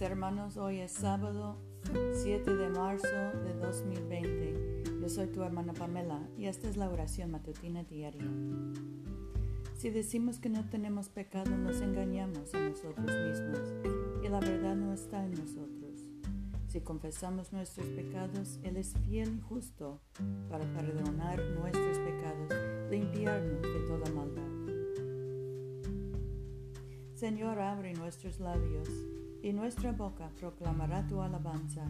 hermanos, hoy es sábado 7 de marzo de 2020. Yo soy tu hermana Pamela y esta es la oración matutina diaria. Si decimos que no tenemos pecado, nos engañamos a nosotros mismos y la verdad no está en nosotros. Si confesamos nuestros pecados, Él es fiel y justo para perdonar nuestros pecados, limpiarnos de toda maldad. Señor, abre nuestros labios y nuestra boca proclamará tu alabanza.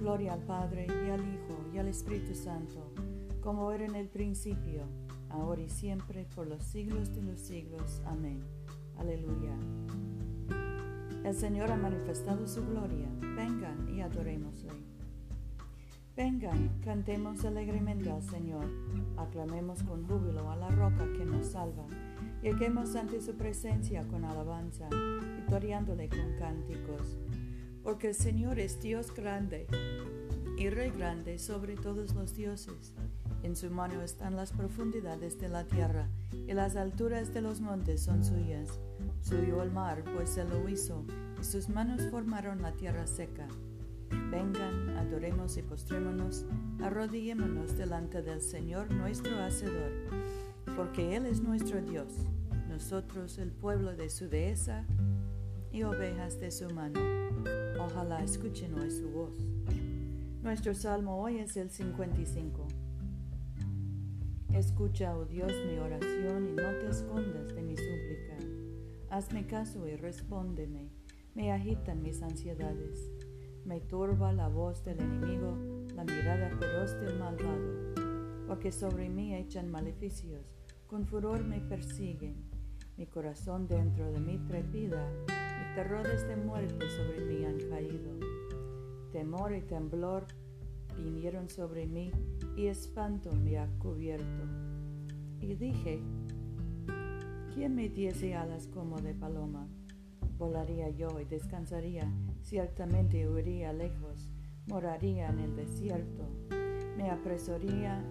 Gloria al Padre y al Hijo y al Espíritu Santo, como era en el principio, ahora y siempre, por los siglos de los siglos. Amén. Aleluya. El Señor ha manifestado su gloria. Vengan y adorémosle. Vengan, cantemos alegremente al Señor, aclamemos con júbilo a la roca que nos salva. Lleguemos ante su presencia con alabanza, victoriándole con cánticos. Porque el Señor es Dios grande y Rey grande sobre todos los dioses. En su mano están las profundidades de la tierra y las alturas de los montes son suyas. Suyo el mar, pues se lo hizo, y sus manos formaron la tierra seca. Vengan, adoremos y postrémonos, arrodillémonos delante del Señor nuestro Hacedor porque Él es nuestro Dios, nosotros el pueblo de su dehesa y ovejas de su mano. Ojalá escuchen hoy su voz. Nuestro salmo hoy es el 55. Escucha, oh Dios, mi oración y no te escondas de mi súplica. Hazme caso y respóndeme. Me agitan mis ansiedades. Me turba la voz del enemigo, la mirada feroz del malvado, porque sobre mí echan maleficios con furor me persiguen, mi corazón dentro de mí trepida, y terrores de muerte sobre mí han caído. Temor y temblor vinieron sobre mí, y espanto me ha cubierto. Y dije, ¿quién me diese alas como de paloma? Volaría yo y descansaría, ciertamente huiría lejos, moraría en el desierto, me apresaría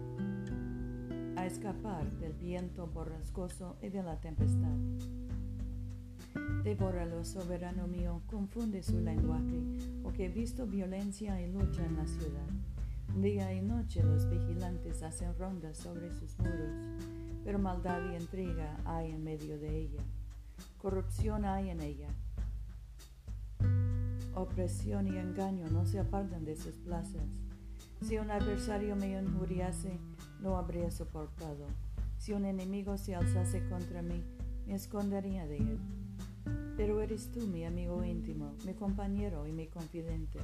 a escapar del viento borrascoso y de la tempestad. Devóralo, soberano mío, confunde su lenguaje, porque he visto violencia y lucha en la ciudad. Día y noche los vigilantes hacen rondas sobre sus muros, pero maldad y intriga hay en medio de ella. Corrupción hay en ella. Opresión y engaño no se apartan de sus plazas. Si un adversario me injuriase, no habría soportado. Si un enemigo se alzase contra mí, me escondería de él. Pero eres tú mi amigo íntimo, mi compañero y mi confidente.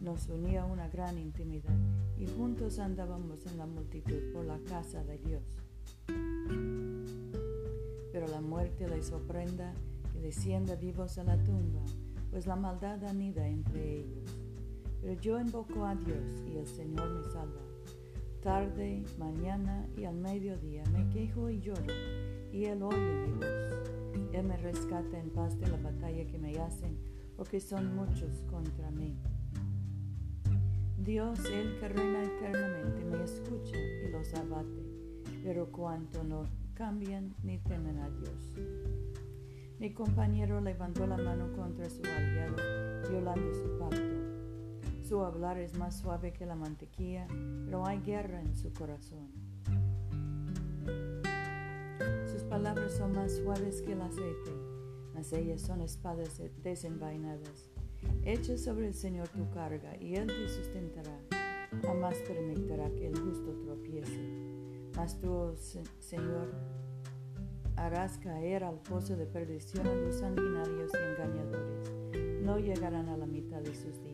Nos unía una gran intimidad y juntos andábamos en la multitud por la casa de Dios. Pero la muerte les sorprenda que descienda vivos a la tumba, pues la maldad anida entre ellos. Pero yo invoco a Dios y el Señor me salva tarde, mañana y al mediodía me quejo y lloro, y Él oye mi voz. Él me rescata en paz de la batalla que me hacen, porque son muchos contra mí. Dios, el que reina eternamente, me escucha y los abate, pero cuanto no cambian ni temen a Dios. Mi compañero levantó la mano contra su aliado, violando su pacto. Su hablar es más suave que la mantequilla, pero hay guerra en su corazón. Sus palabras son más suaves que el aceite, mas ellas son espadas desenvainadas. Echa sobre el Señor tu carga y Él te sustentará. Jamás permitirá que el justo tropiece. Mas tú, oh Señor, harás caer al pozo de perdición a los sanguinarios y engañadores. No llegarán a la mitad de sus días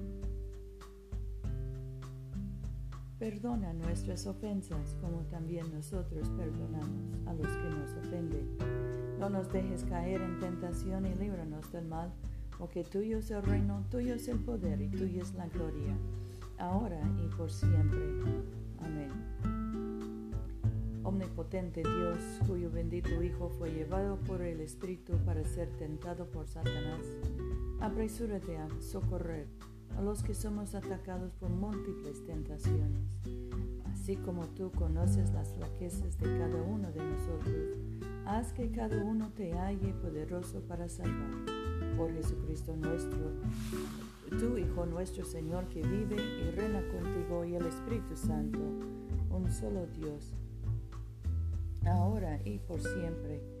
Perdona nuestras ofensas como también nosotros perdonamos a los que nos ofenden. No nos dejes caer en tentación y líbranos del mal, porque tuyo es el reino, tuyo es el poder y tuya es la gloria, ahora y por siempre. Amén. Omnipotente Dios, cuyo bendito Hijo fue llevado por el Espíritu para ser tentado por Satanás, apresúrate a socorrer a los que somos atacados por múltiples tentaciones. Así como tú conoces las flaquezas de cada uno de nosotros, haz que cada uno te halle poderoso para salvar. Por Jesucristo nuestro, tu Hijo nuestro Señor que vive y reina contigo y el Espíritu Santo, un solo Dios, ahora y por siempre.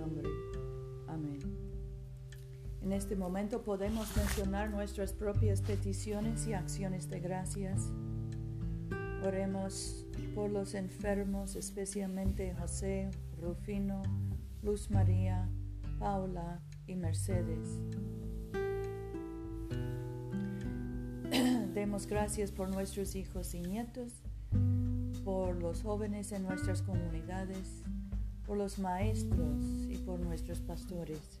En este momento podemos mencionar nuestras propias peticiones y acciones de gracias. Oremos por los enfermos, especialmente José, Rufino, Luz María, Paula y Mercedes. Demos gracias por nuestros hijos y nietos, por los jóvenes en nuestras comunidades, por los maestros y por nuestros pastores.